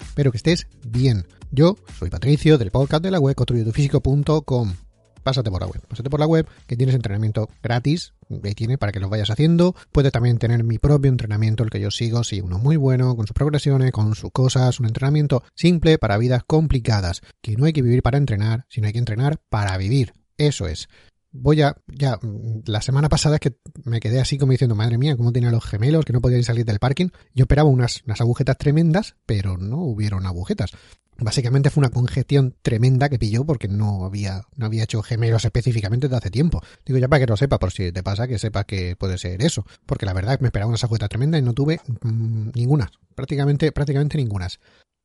Espero que estés bien. Yo soy Patricio del podcast de la web construyetufísico.com. Pásate por la web, pásate por la web que tienes entrenamiento gratis, ahí tiene para que lo vayas haciendo. Puedes también tener mi propio entrenamiento, el que yo sigo, sí, uno muy bueno, con sus progresiones, con sus cosas, un entrenamiento simple para vidas complicadas, que no hay que vivir para entrenar, sino hay que entrenar para vivir. Eso es voy a, ya, la semana pasada es que me quedé así como diciendo, madre mía, cómo tenía los gemelos, que no podían salir del parking. Yo esperaba unas, unas agujetas tremendas, pero no hubieron agujetas. Básicamente fue una congestión tremenda que pilló porque no había, no había hecho gemelos específicamente desde hace tiempo. Digo ya para que lo sepa, por si te pasa, que sepa que puede ser eso. Porque la verdad me esperaba unas agujetas tremendas y no tuve mm, ninguna. Prácticamente, prácticamente ninguna.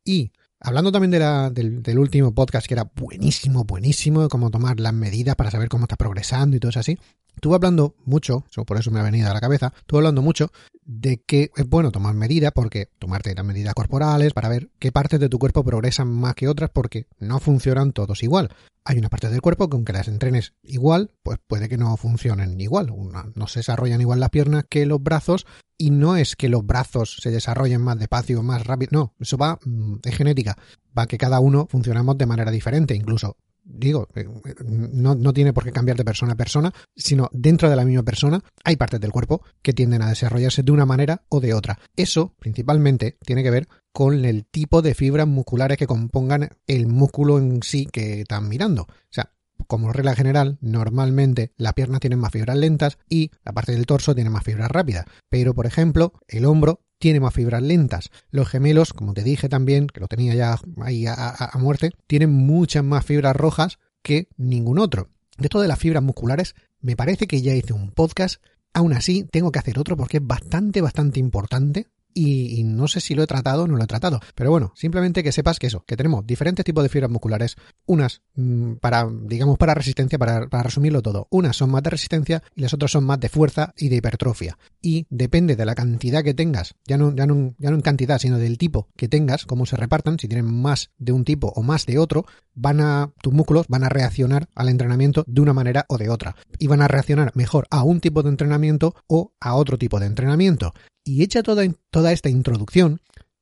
Y Hablando también de la, del, del, último podcast, que era buenísimo, buenísimo, de cómo tomar las medidas para saber cómo está progresando y todo eso así, estuve hablando mucho, por eso me ha venido a la cabeza, estuve hablando mucho de que es bueno tomar medidas, porque tomarte las medidas corporales para ver qué partes de tu cuerpo progresan más que otras, porque no funcionan todos igual. Hay una parte del cuerpo que aunque las entrenes igual, pues puede que no funcionen igual. no se desarrollan igual las piernas que los brazos y no es que los brazos se desarrollen más despacio, más rápido, no, eso va, mm, es genética, va que cada uno funcionamos de manera diferente, incluso digo, eh, no, no, tiene por qué cambiar de persona a persona, sino dentro de la misma persona hay partes del cuerpo que tienden a desarrollarse de una manera o de otra. Eso principalmente tiene que ver con el tipo de fibras musculares que compongan el músculo en sí que están mirando. O sea, como regla general, normalmente las piernas tienen más fibras lentas y la parte del torso tiene más fibras rápidas. Pero, por ejemplo, el hombro tiene más fibras lentas. Los gemelos, como te dije también, que lo tenía ya ahí a, muerte, tienen muchas más fibras rojas que ningún otro. De esto de las fibras musculares, me parece que ya hice un podcast. Aún así, tengo que hacer otro porque es bastante, bastante importante y, no sé si lo he tratado o no lo he tratado. Pero bueno, simplemente que sepas que eso, que tenemos diferentes tipos de fibras musculares. Unas mm, para, digamos, para resistencia, para, para, resumirlo todo. Unas son más de resistencia y las otras son más de fuerza y de hipertrofia. Y depende de la cantidad que tengas, ya no, ya no, ya no en cantidad, sino del tipo que tengas, cómo se repartan, si tienen más de un tipo o más de otro, van a, tus músculos van a reaccionar al entrenamiento de una manera o de otra. Y van a reaccionar mejor a un tipo de entrenamiento o a otro tipo de entrenamiento. Y hecha toda, toda esta introducción,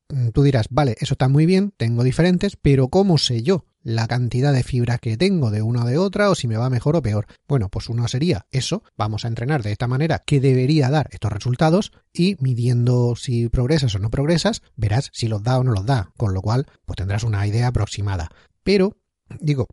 mm, tú dirás, vale, eso está muy bien, tengo diferentes, pero ¿cómo sé yo la cantidad de fibras que tengo de una o de otra o si me va mejor o peor? Bueno, pues uno sería eso, vamos a entrenar de esta manera que debería dar estos resultados y midiendo si progresas o no progresas, verás si los da o no los da, con lo cual pues tendrás una idea aproximada. Pero digo,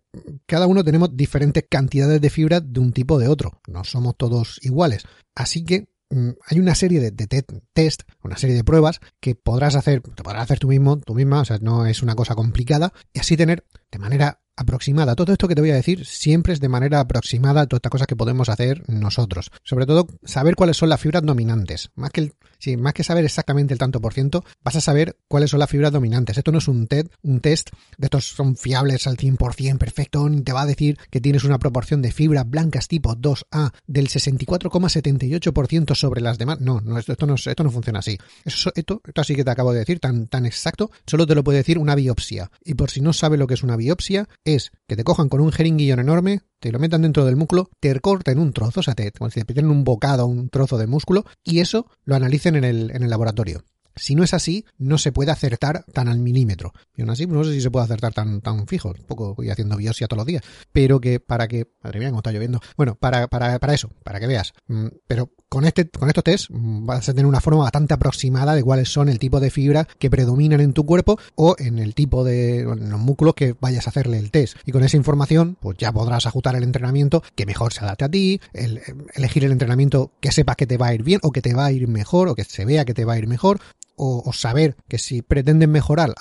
cada uno tenemos diferentes cantidades de fibras de un tipo o de otro, no somos todos iguales. Así que hay una serie de, de, test, una serie de pruebas que podrás hacer, te podrás hacer tú mismo, tú misma, o sea, no es una cosa complicada, y así tener de manera aproximada. Todo esto que te voy a decir siempre es de manera aproximada todas estas cosas que podemos hacer nosotros. Sobre todo, saber cuáles son las fibras dominantes. Más que, el, más que saber exactamente el tanto por ciento, vas a saber cuáles son las fibras dominantes. Esto no es un, test, un test de estos son fiables al 100% perfecto, ni te va a decir que tienes una proporción de fibras blancas tipo 2A del 64,78% sobre las demás. No, no, esto, no, esto no funciona así. Eso, esto, esto así que te acabo de decir, tan, tan exacto, solo te lo puede decir una biopsia. Y por si no sabes lo que es una biopsia, es que te cojan con un jeringuillón enorme, te lo metan dentro del músculo, te corten un trozo, o sea, te, como si te piden un bocado, un trozo de músculo, y eso lo en el, en el laboratorio. Si no es así, no se puede acertar tan al milímetro. Y aún así, no sé si se puede acertar tan, tan fijo. Un poco voy haciendo biopsia todos los días. Pero que para que. Madre mía, cómo está lloviendo. Bueno, para, para, para eso, para que veas. Mm, pero con este, con estos test vas a tener una forma bastante aproximada de cuáles son el tipo de fibras que predominan en tu cuerpo o en el tipo de en los músculos que vayas a hacerle el test. Y con esa información, pues ya podrás ajustar el entrenamiento que mejor se adapte a ti, elegir el entrenamiento que sepas que te va a ir bien o que te va a ir mejor o que se vea que te va a ir mejor o, saber que si pretenden mejorar,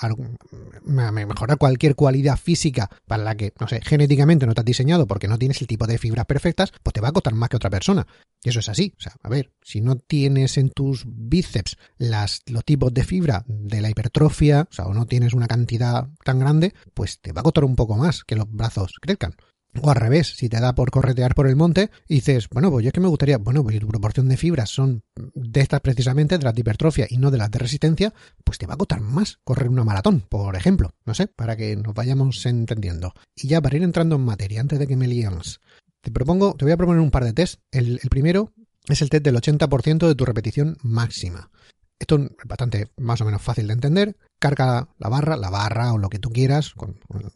mejorar cualquier cualidad física para la que, no sé, genéticamente no te has diseñado porque no tienes el tipo de fibras perfectas, pues te va a costar más que otra persona. Y eso es así. O sea, a ver, si no tienes en tus bíceps las, los tipos de fibra de la hipertrofia, o sea, o no tienes una cantidad tan grande, pues te va a costar un poco más que los brazos crezcan. O al revés, si te da por corretear por el monte y dices, bueno, pues yo es que me gustaría, bueno, pues si tu proporción de fibras son de estas precisamente, de las de hipertrofia y no de las de resistencia, pues te va a costar más correr una maratón, por ejemplo. No sé, para que nos vayamos entendiendo. Y ya para ir entrando en materia, antes de que me liemos, te propongo, te voy a proponer un par de tests. El, el primero es el test del 80% de tu repetición máxima. Esto es bastante más o menos fácil de entender. Carga la barra, la barra o lo que tú quieras.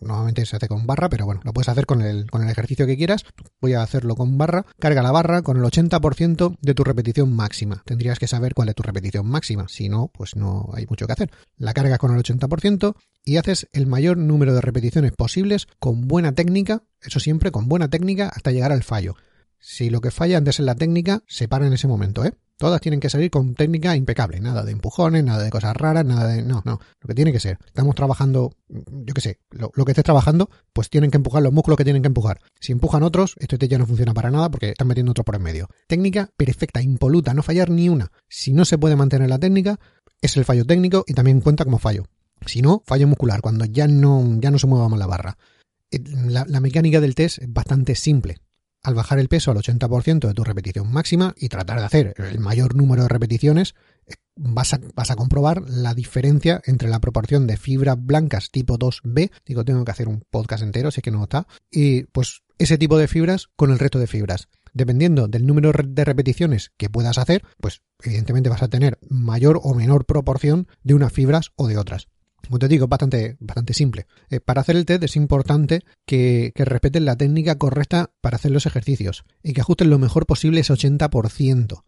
Normalmente se hace con barra, pero bueno, lo puedes hacer con el, con el ejercicio que quieras. Voy a hacerlo con barra. Carga la barra con el 80% de tu repetición máxima. Tendrías que saber cuál es tu repetición máxima. Si no, pues no hay mucho que hacer. La cargas con el 80% y haces el mayor número de repeticiones posibles con buena técnica. Eso siempre con buena técnica hasta llegar al fallo. Si lo que falla antes en la técnica, se para en ese momento, ¿eh? Todas tienen que salir con técnica impecable, nada de empujones, nada de cosas raras, nada de... No, no, lo que tiene que ser. Estamos trabajando, yo qué sé, lo, que estés trabajando, pues tienen que empujar los músculos que tienen que empujar. Si empujan otros, esto ya no funciona para nada porque están metiendo otro por en medio. Técnica perfecta, impoluta, no fallar ni una. Si no se puede mantener la técnica, es el fallo técnico y también cuenta como fallo. Si no, fallo muscular, cuando ya no, ya no se mueva más la barra. Eh, la mecánica del test es bastante simple al bajar el peso al 80% de tu repetición máxima y tratar de hacer el mayor número de repeticiones, eh, vas a, vas a, comprobar la diferencia entre la proporción de fibras blancas tipo 2B, digo, tengo que hacer un podcast entero, sé que no está, y pues ese tipo de fibras con el resto de fibras. Dependiendo del número de repeticiones que puedas hacer, pues evidentemente vas a tener mayor o menor proporción de unas fibras o de otras. Como te digo, es bastante, bastante simple. Eh, para hacer el test es importante que, respeten la técnica correcta para hacer los ejercicios y que ajusten lo mejor posible ese 80%.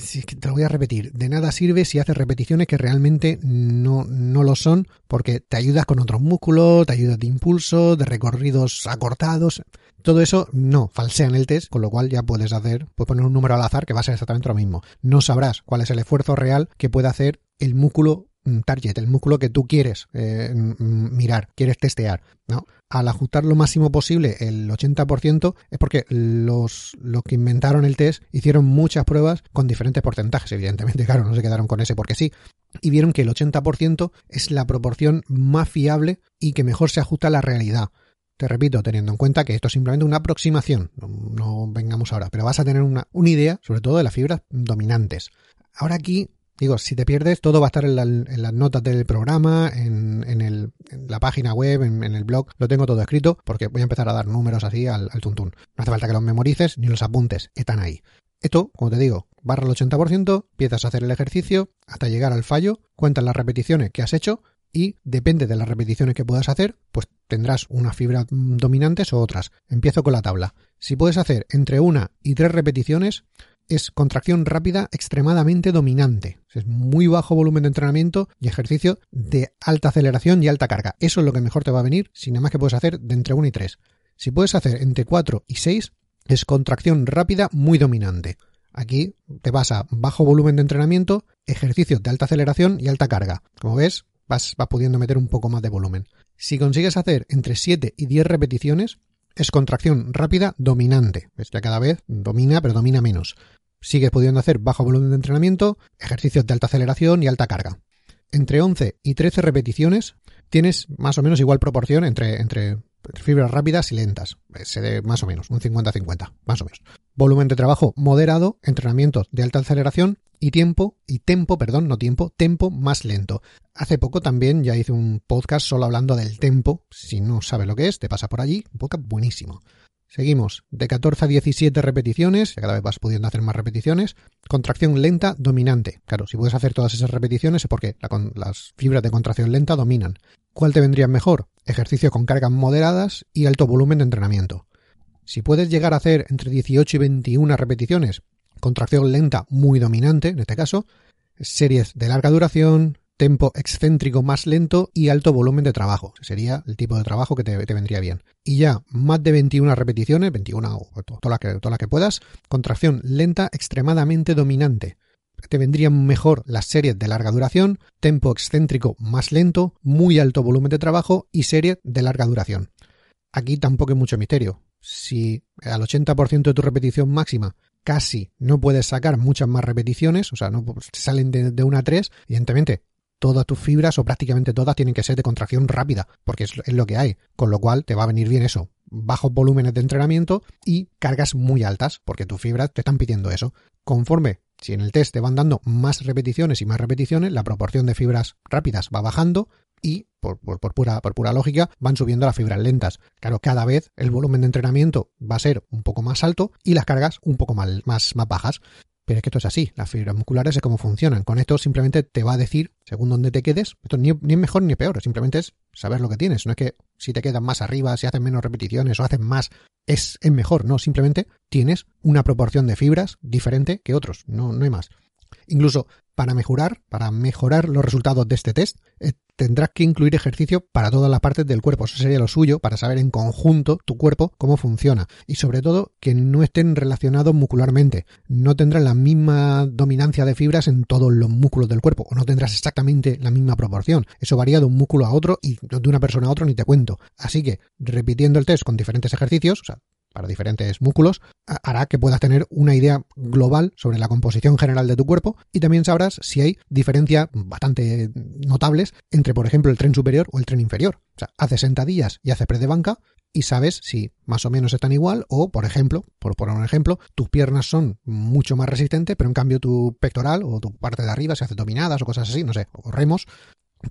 Si te lo voy a repetir, de nada sirve si haces repeticiones que realmente no, no lo son porque te ayudas con otros músculos, te ayudas de impulso, de recorridos acortados. Todo eso no falsean el test, con lo cual ya puedes hacer, puedes poner un número al azar que va a ser exactamente lo mismo. No sabrás cuál es el esfuerzo real que puede hacer el músculo target, el músculo que tú quieres eh, mirar, quieres testear, ¿no? Al ajustar lo máximo posible el 80% es porque los, los que inventaron el test hicieron muchas pruebas con diferentes porcentajes, evidentemente, claro, no se quedaron con ese porque sí, y vieron que el 80% es la proporción más fiable y que mejor se ajusta a la realidad. Te repito, teniendo en cuenta que esto es simplemente una aproximación, no, no vengamos ahora, pero vas a tener una, una idea, sobre todo de las fibras dominantes. Ahora aquí Digo, si te pierdes, todo va a estar en, las notas del programa, en, la página web, en, el blog. Lo tengo todo escrito porque voy a empezar a dar números así al, al tuntún. No hace falta que los memorices ni los apuntes, están ahí. Esto, como te digo, barra el 80%, empiezas a hacer el ejercicio hasta llegar al fallo, cuentas las repeticiones que has hecho y depende de las repeticiones que puedas hacer, pues tendrás unas fibras dominantes o otras. Empiezo con la tabla. Si puedes hacer entre una y tres repeticiones, es contracción rápida extremadamente dominante. Es muy bajo volumen de entrenamiento y ejercicio de alta aceleración y alta carga. Eso es lo que mejor te va a venir, sin nada más que puedes hacer de entre 1 y 3. Si puedes hacer entre 4 y 6, es contracción rápida muy dominante. Aquí te vas a bajo volumen de entrenamiento, ejercicio de alta aceleración y alta carga. Como ves, vas, pudiendo meter un poco más de volumen. Si consigues hacer entre 7 y 10 repeticiones, es contracción rápida dominante. Ya cada vez domina, pero domina menos sigues pudiendo hacer bajo volumen de entrenamiento, ejercicios de alta aceleración y alta carga. Entre 11 y 13 repeticiones tienes más o menos igual proporción entre, entre fibras rápidas y lentas. Se más o menos, un 50-50, más o menos. Volumen de trabajo moderado, entrenamientos de alta aceleración y tiempo, y tempo, perdón, no tiempo, tempo más lento. Hace poco también ya hice un podcast solo hablando del tempo. Si no sabes lo que es, te pasa por allí. Un podcast buenísimo. Seguimos, de 14 a 17 repeticiones, cada vez vas pudiendo hacer más repeticiones. Contracción lenta dominante. Claro, si puedes hacer todas esas repeticiones es porque las fibras de contracción lenta dominan. ¿Cuál te vendría mejor? Ejercicio con cargas moderadas y alto volumen de entrenamiento. Si puedes llegar a hacer entre 18 y 21 repeticiones, contracción lenta muy dominante, en este caso, series de larga duración, tempo excéntrico más lento y alto volumen de trabajo. Sería el tipo de trabajo que te, vendría bien. Y ya más de 21 repeticiones, 21 o todas las que, todas las que puedas, contracción lenta extremadamente dominante. Te vendrían mejor las series de larga duración, tempo excéntrico más lento, muy alto volumen de trabajo y series de larga duración. Aquí tampoco hay mucho misterio. Si al 80% de tu repetición máxima casi no puedes sacar muchas más repeticiones, o sea, no salen de, de una a tres, evidentemente todas tus fibras o prácticamente todas tienen que ser de contracción rápida, porque es, lo que hay, con lo cual te va a venir bien eso, bajos volúmenes de entrenamiento y cargas muy altas, porque tus fibras te están pidiendo eso. Conforme, si en el test te van dando más repeticiones y más repeticiones, la proporción de fibras rápidas va bajando y, por, pura, por pura lógica, van subiendo las fibras lentas. Claro, cada vez el volumen de entrenamiento va a ser un poco más alto y las cargas un poco más, más, más bajas Pero es que esto es así, las fibras musculares es cómo funcionan. Con esto simplemente te va a decir, según dónde te quedes, esto ni, ni, es mejor ni peor, simplemente es saber lo que tienes. No es que si te quedas más arriba, si haces menos repeticiones o haces más, es, es mejor. No, simplemente tienes una proporción de fibras diferente que otros. No, no hay más. Incluso para mejorar, para mejorar los resultados de este test, eh, tendrás que incluir ejercicio para todas las partes del cuerpo. Eso sería lo suyo para saber en conjunto tu cuerpo cómo funciona. Y sobre todo que no estén relacionados muscularmente. No tendrás la misma dominancia de fibras en todos los músculos del cuerpo. O no tendrás exactamente la misma proporción. Eso varía de un músculo a otro y de una persona a otro ni te cuento. Así que repitiendo el test con diferentes ejercicios, o sea, para diferentes músculos, hará que puedas tener una idea global sobre la composición general de tu cuerpo y también sabrás si hay diferencias bastante notables entre, por ejemplo, el tren superior o el tren inferior. O sea, haces sentadillas y haces press de banca y sabes si más o menos están igual o, por ejemplo, por poner un ejemplo, tus piernas son mucho más resistentes, pero en cambio tu pectoral o tu parte de arriba, se hace dominadas o cosas así, no sé, o remos,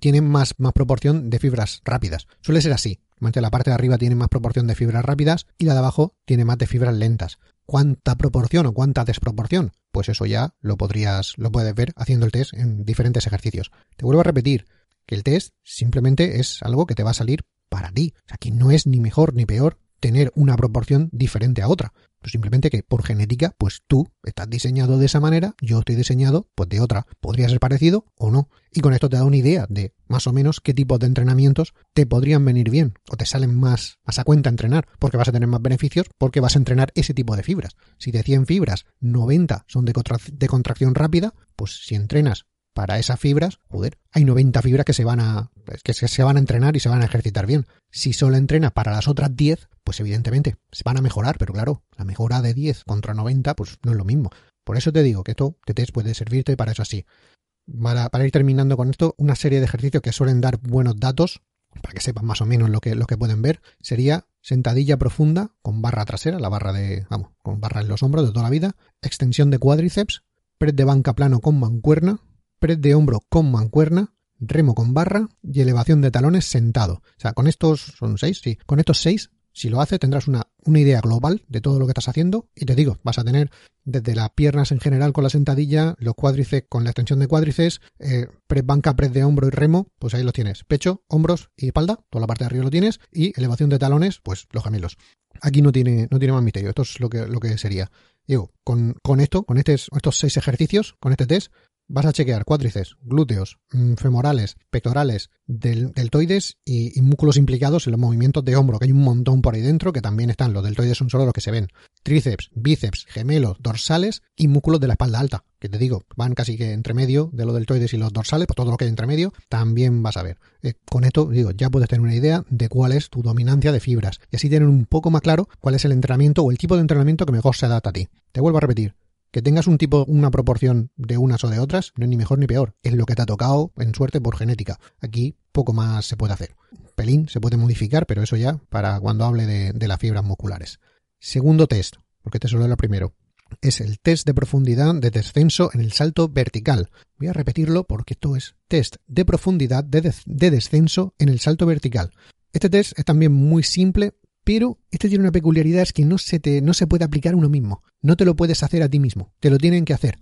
tienen más, más proporción de fibras rápidas. Suele ser así. La parte de arriba tiene más proporción de fibras rápidas y la de abajo tiene más de fibras lentas. ¿Cuánta proporción o cuánta desproporción? Pues eso ya lo podrías, lo puedes ver haciendo el test en diferentes ejercicios. Te vuelvo a repetir que el test simplemente es algo que te va a salir para ti. O sea, que no es ni mejor ni peor tener una proporción diferente a otra. Pues simplemente que por genética, pues tú estás diseñado de esa manera, yo estoy diseñado pues de otra. Podría ser parecido o no. Y con esto te da una idea de más o menos qué tipo de entrenamientos te podrían venir bien o te salen más, a cuenta entrenar, porque vas a tener más beneficios, porque vas a entrenar ese tipo de fibras. Si de 100 fibras, 90 son de, de contracción rápida, pues si entrenas para esas fibras, joder, hay 90 fibras que se van a que se van a entrenar y se van a ejercitar bien. Si solo entrenas para las otras 10, pues evidentemente se van a mejorar, pero claro, la mejora de 10 contra 90 pues no es lo mismo. Por eso te digo que esto te puede servirte para eso así. Para, para, ir terminando con esto, una serie de ejercicios que suelen dar buenos datos, para que sepan más o menos lo que, lo que pueden ver, sería sentadilla profunda con barra trasera, la barra de, vamos, con barra en los hombros de toda la vida, extensión de cuádriceps, press de banca plano con mancuerna, press de hombro con mancuerna, remo con barra y elevación de talones sentado. O sea, con estos, son seis, sí, con estos seis, si lo haces, tendrás una, una idea global de todo lo que estás haciendo y te digo, vas a tener desde las piernas en general con la sentadilla, los cuádriceps con la extensión de cuádriceps, eh, banca, press de hombro y remo, pues ahí lo tienes. Pecho, hombros y espalda, toda la parte de arriba lo tienes y elevación de talones, pues los gemelos. Aquí no tiene, no tiene más misterio, esto es lo que, lo que sería. Digo, con, con esto, con este, estos seis ejercicios, con este test, vas a chequear cuádriceps, glúteos, mm, femorales, pectorales, del, deltoides y, músculos implicados en los movimientos de hombro, que hay un montón por ahí dentro, que también están. Los deltoides son solo los que se ven. Tríceps, bíceps, gemelos, dorsales y músculos de la espalda alta, que te digo, van casi que entre medio de los deltoides y los dorsales, pues todo lo que hay entre medio, también vas a ver. Eh, con esto, digo, ya puedes tener una idea de cuál es tu dominancia de fibras y así tener un poco más claro cuál es el entrenamiento o el tipo de entrenamiento que mejor se adapta a ti. Te vuelvo a repetir, que tengas un tipo, una proporción de unas o de otras, no es ni mejor ni peor. Es lo que te ha tocado en suerte por genética. Aquí poco más se puede hacer. Pelín se puede modificar, pero eso ya para cuando hable de, las fibras musculares. Segundo test, porque este solo es el primero. Es el test de profundidad de descenso en el salto vertical. Voy a repetirlo porque esto es test de profundidad de descenso en el salto vertical. Este test es también muy simple pero este tiene una peculiaridad, es que no se, te, no se puede aplicar uno mismo. No te lo puedes hacer a ti mismo. Te lo tienen que hacer.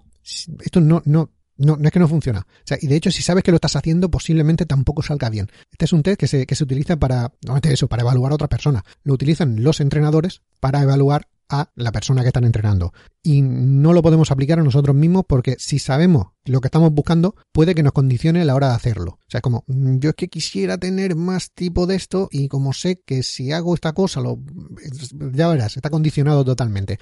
Esto no, no, no, no es que no funciona. Y de hecho, si sabes que lo estás haciendo, posiblemente tampoco salga bien. Este es un test que se, que se utiliza para, no eso, para evaluar a otra persona. Lo utilizan los entrenadores para evaluar a la persona que están entrenando. Y no lo podemos aplicar a nosotros mismos porque si sabemos lo que estamos buscando, puede que nos condicione a la hora de hacerlo. O sea, como mm, yo es que quisiera tener más tipo de esto y como sé que si hago esta cosa, lo, ya verás, está condicionado totalmente.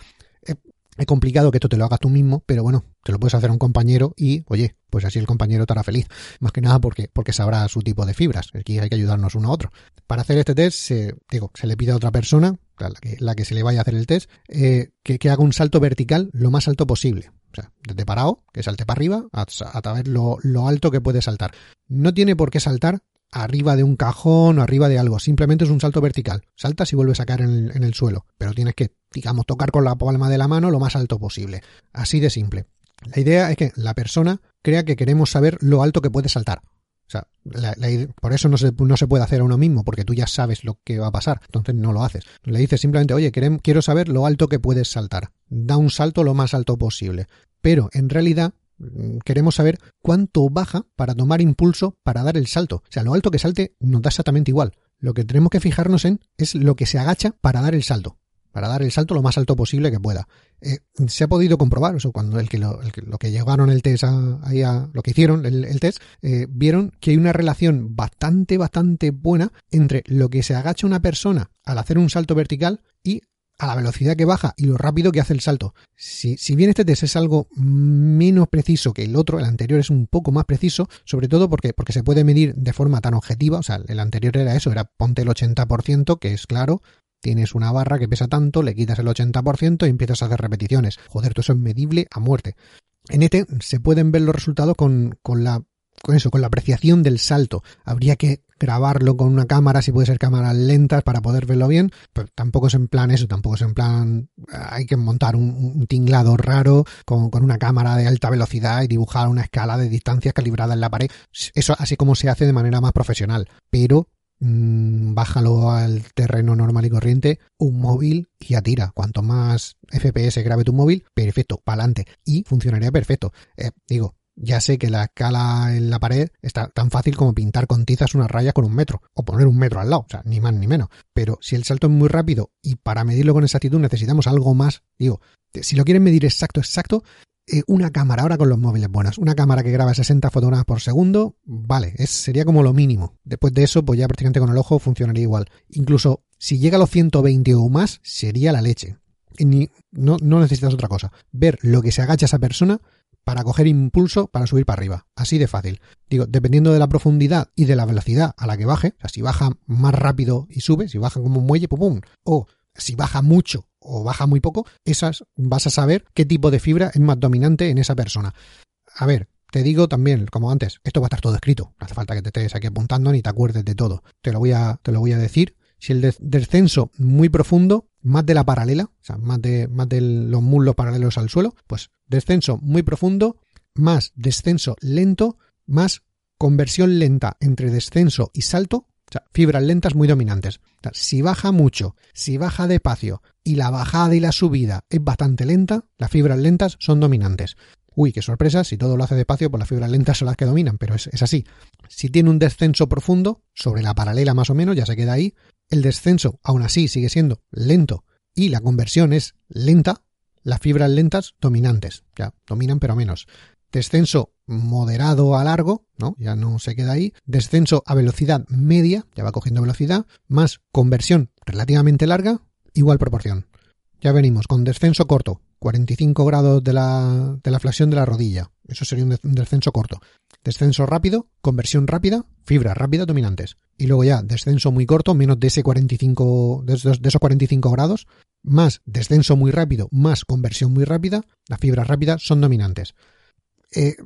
Es complicado que esto te lo hagas tú mismo, pero bueno, te lo puedes hacer a un compañero y, oye, pues así el compañero estará feliz. Más que nada porque, porque sabrá su tipo de fibras. Aquí hay que ayudarnos uno a otro. Para hacer este test, se, digo, se le pide a otra persona, la que, se le vaya a hacer el test, eh, que, haga un salto vertical lo más alto posible. O sea, desde parado, que salte para arriba, a, través lo, lo alto que puede saltar. No tiene por qué saltar arriba de un cajón o arriba de algo. Simplemente es un salto vertical. Saltas y vuelves a caer en el, suelo. Pero tienes que, digamos, tocar con la palma de la mano lo más alto posible. Así de simple. La idea es que la persona crea que queremos saber lo alto que puede saltar. O sea, por eso no se, no se puede hacer a uno mismo, porque tú ya sabes lo que va a pasar, entonces no lo haces. Le dices simplemente, oye, quiero saber lo alto que puedes saltar. Da un salto lo más alto posible. Pero en realidad queremos saber cuánto baja para tomar impulso para dar el salto. O sea, lo alto que salte nos da exactamente igual. Lo que tenemos que fijarnos en es lo que se agacha para dar el salto para dar el salto lo más alto posible que pueda. Eh, se ha podido comprobar, eso cuando el que lo, que, llevaron el test ahí a, lo que hicieron el, test, eh, vieron que hay una relación bastante, bastante buena entre lo que se agacha una persona al hacer un salto vertical y a la velocidad que baja y lo rápido que hace el salto. Si, si, bien este test es algo menos preciso que el otro, el anterior es un poco más preciso, sobre todo porque, porque se puede medir de forma tan objetiva, o sea, el anterior era eso, era ponte el 80%, que es claro, Tienes una barra que pesa tanto, le quitas el 80% y empiezas a hacer repeticiones. Joder, todo eso es medible a muerte. En este se pueden ver los resultados con, con la con eso, con la apreciación del salto. Habría que grabarlo con una cámara, si puede ser cámaras lentas, para poder verlo bien, pero tampoco es en plan eso, tampoco es en plan, hay que montar un, tinglado raro con, con, una cámara de alta velocidad y dibujar una escala de distancias calibrada en la pared. Eso así como se hace de manera más profesional, pero Mm, bájalo al terreno normal y corriente, un móvil y ya tira. Cuanto más FPS grabe tu móvil, perfecto, para adelante. Y funcionaría perfecto. Eh, digo, ya sé que la escala en la pared está tan fácil como pintar con tizas una raya con un metro, o poner un metro al lado, o sea, ni más ni menos. Pero si el salto es muy rápido y para medirlo con exactitud necesitamos algo más, digo, si lo quieren medir exacto, exacto, eh, una cámara, ahora con los móviles buenas, una cámara que graba 60 fotogramas por segundo, vale, sería como lo mínimo. Después de eso, pues ya prácticamente con el ojo funcionaría igual. Incluso si llega a los 120 o más, sería la leche. Ni, no, no necesitas otra cosa. Ver lo que se agacha esa persona para coger impulso para subir para arriba. Así de fácil. Digo, dependiendo de la profundidad y de la velocidad a la que baje, si baja más rápido y sube, si baja como un muelle, pum, pum, o si baja mucho o baja muy poco, esas vas a saber qué tipo de fibra es más dominante en esa persona. A ver, te digo también, como antes, esto va a estar todo escrito. No hace falta que te estés aquí apuntando ni te acuerdes de todo. Te lo voy a, te lo voy a decir. Si el descenso muy profundo, más de la paralela, o sea, más de, los muslos paralelos al suelo, pues descenso muy profundo, más descenso lento, más conversión lenta entre descenso y salto, o sea, fibras lentas muy dominantes. si baja mucho, si baja despacio y la bajada y la subida es bastante lenta, las fibras lentas son dominantes. Uy, qué sorpresa, si todo lo hace despacio, pues las fibras lentas son las que dominan, pero es así. Si tiene un descenso profundo, sobre la paralela más o menos, ya se queda ahí, el descenso aún así sigue siendo lento y la conversión es lenta, las fibras lentas dominantes, ya, dominan pero menos descenso moderado a largo, ¿no? Ya no se queda ahí, descenso a velocidad media, ya va cogiendo velocidad, más conversión relativamente larga, igual proporción. Ya venimos con descenso corto, 45 grados de la, de la flexión de la rodilla, eso sería un, descenso corto. Descenso rápido, conversión rápida, fibra rápida dominantes. Y luego ya descenso muy corto, menos de ese 45, de esos, de esos 45 grados, más descenso muy rápido, más conversión muy rápida, las fibras rápidas son dominantes. Eh,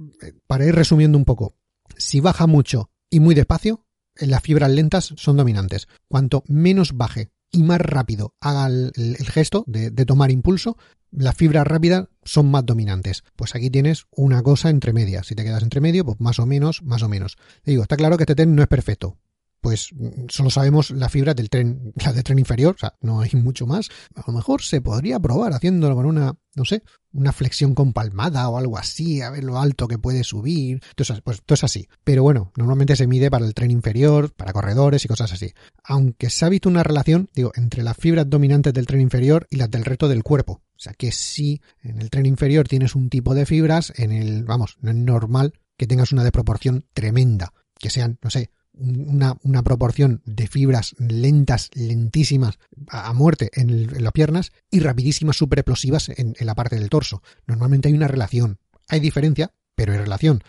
para ir resumiendo un poco, si baja mucho y muy despacio, eh, las fibras lentas son dominantes. Cuanto menos baje y más rápido haga el, gesto de, tomar impulso, las fibras rápidas son más dominantes. Pues aquí tienes una cosa entre medias. Si te quedas entre medio, pues más o menos, más o menos. digo, está claro que este test no es perfecto, pues solo sabemos la fibra del tren, la del tren inferior, o sea, no hay mucho más. A lo mejor se podría probar haciéndolo con una, no sé, una flexión con palmada o algo así, a ver lo alto que puede subir. Entonces, pues todo es así. Pero bueno, normalmente se mide para el tren inferior, para corredores y cosas así. Aunque se ha visto una relación, digo, entre las fibras dominantes del tren inferior y las del resto del cuerpo. O sea que si en el tren inferior tienes un tipo de fibras, en el, vamos, no es normal que tengas una desproporción tremenda. Que sean, no sé, una, proporción de fibras lentas, lentísimas a, muerte en, las piernas y rapidísimas, super explosivas en, la parte del torso. Normalmente hay una relación. Hay diferencia, pero hay relación.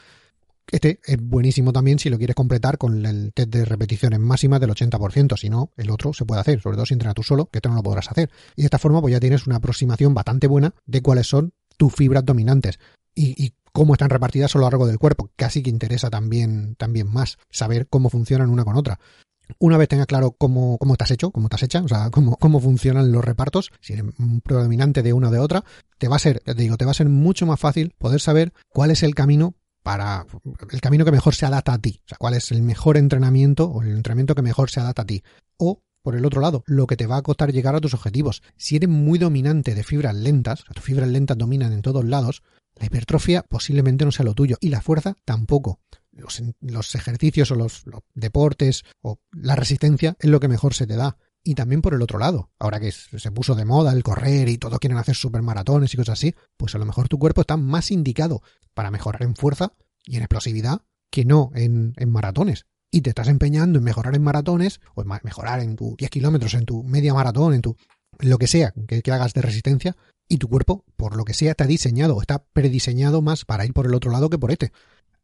Este es buenísimo también si lo quieres completar con el test de repeticiones máximas del 80%, si no, el otro se puede hacer, sobre todo si entrenas tú solo, que esto no lo podrás hacer. Y de esta forma pues ya tienes una aproximación bastante buena de cuáles son tus fibras dominantes. Y cómo están repartidas a lo largo del cuerpo. Casi que interesa también, también más saber cómo funcionan una con otra. Una vez tengas claro cómo, cómo estás hecho, cómo estás hecha, o sea, cómo, cómo funcionan los repartos, si eres predominante de una o de otra, te va a ser, te digo, te va a ser mucho más fácil poder saber cuál es el camino para el camino que mejor se adapta a ti. O sea, cuál es el mejor entrenamiento o el entrenamiento que mejor se adapta a ti. O por el otro lado, lo que te va a costar llegar a tus objetivos. Si eres muy dominante de fibras lentas, o sea, tus fibras lentas dominan en todos lados, la hipertrofia posiblemente no sea lo tuyo y la fuerza tampoco. Los, ejercicios o los, deportes o la resistencia es lo que mejor se te da. Y también por el otro lado, ahora que se puso de moda el correr y todos quieren hacer supermaratones y cosas así, pues a lo mejor tu cuerpo está más indicado para mejorar en fuerza y en explosividad que no en, en maratones y te estás empeñando en mejorar en maratones o en mejorar en tu 10 kilómetros, en tu media maratón, en tu lo que sea que, que, hagas de resistencia y tu cuerpo, por lo que sea, está diseñado o está prediseñado más para ir por el otro lado que por este.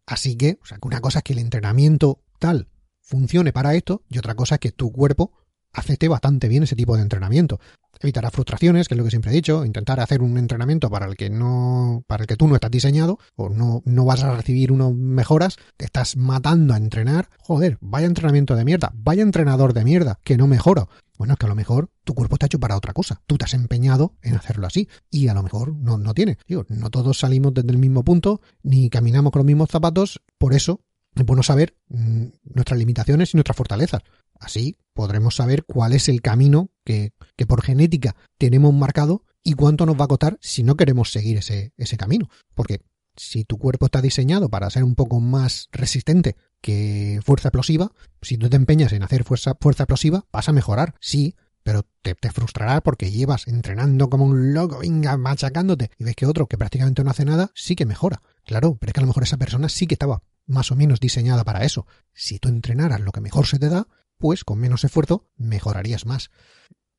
Así que, o sea, una cosa es que el entrenamiento tal funcione para esto y otra cosa es que tu cuerpo acepte bastante bien ese tipo de entrenamiento. Evitará frustraciones, que es lo que siempre he dicho, intentar hacer un entrenamiento para el que no, para el que tú no estás diseñado, o no, no vas a recibir unas mejoras, te estás matando a entrenar. Joder, vaya entrenamiento de mierda, vaya entrenador de mierda, que no mejora. Bueno, es que a lo mejor tu cuerpo está hecho para otra cosa. Tú te has empeñado en hacerlo así. Y a lo mejor no, no tiene. Digo, no todos salimos desde el mismo punto, ni caminamos con los mismos zapatos. Por eso es bueno saber mm, nuestras limitaciones y nuestras fortalezas. Así podremos saber cuál es el camino que, por genética tenemos marcado y cuánto nos va a costar si no queremos seguir ese, ese camino. Porque si tu cuerpo está diseñado para ser un poco más resistente que fuerza explosiva, si tú te empeñas en hacer fuerza, fuerza explosiva, vas a mejorar, sí, pero te, te, frustrará porque llevas entrenando como un loco, venga, machacándote, y ves que otro que prácticamente no hace nada, sí que mejora. Claro, pero es que a lo mejor esa persona sí que estaba más o menos diseñada para eso. Si tú entrenaras lo que mejor se te da, pues con menos esfuerzo mejorarías más.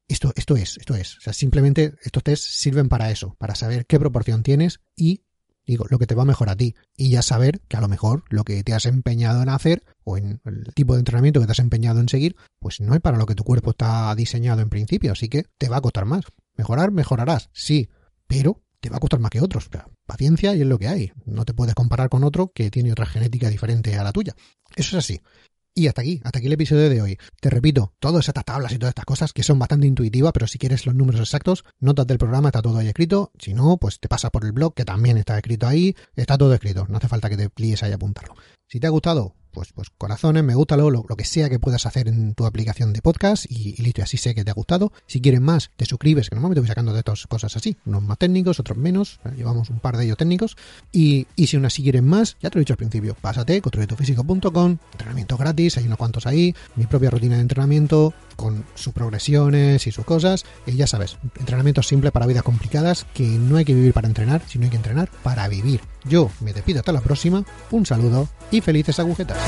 Esto, esto es, esto es. O sea, simplemente estos test sirven para eso, para saber qué proporción tienes y, digo, lo que te va mejor a ti. Y ya saber que a lo mejor lo que te has empeñado en hacer o en el tipo de entrenamiento que te has empeñado en seguir, pues no es para lo que tu cuerpo está diseñado en principio. Así que te va a costar más. Mejorar, mejorarás, sí, pero te va a costar más que otros. Paciencia y es lo que hay. No te puedes comparar con otro que tiene otra genética diferente a la tuya. Eso es así. Y hasta aquí, hasta aquí el episodio de hoy. Te repito, todas estas tablas y todas estas cosas que son bastante intuitivas, pero si quieres los números exactos, notas del programa, está todo ahí escrito. Si no, pues te pasas por el blog, que también está escrito ahí. Está todo escrito, no hace falta que te pliegues ahí a apuntarlo. Si te ha gustado, pues, pues corazones, me gusta lo, lo, que sea que puedas hacer en tu aplicación de podcast y, y, listo, así sé que te ha gustado. Si quieres más, te suscribes, que normalmente voy sacando de estas cosas así, unos más técnicos, otros menos, llevamos un par de ellos técnicos. Y, y si aún así quieres más, ya te lo he dicho al principio, pásate, construyetufísico.com, entrenamiento gratis, hay unos cuantos ahí, mi propia rutina de entrenamiento, con sus progresiones y sus cosas. Y ya sabes, entrenamiento simple para vidas complicadas, que no hay que vivir para entrenar, sino hay que entrenar para vivir. Yo me despido hasta la próxima, un saludo y felices agujetas.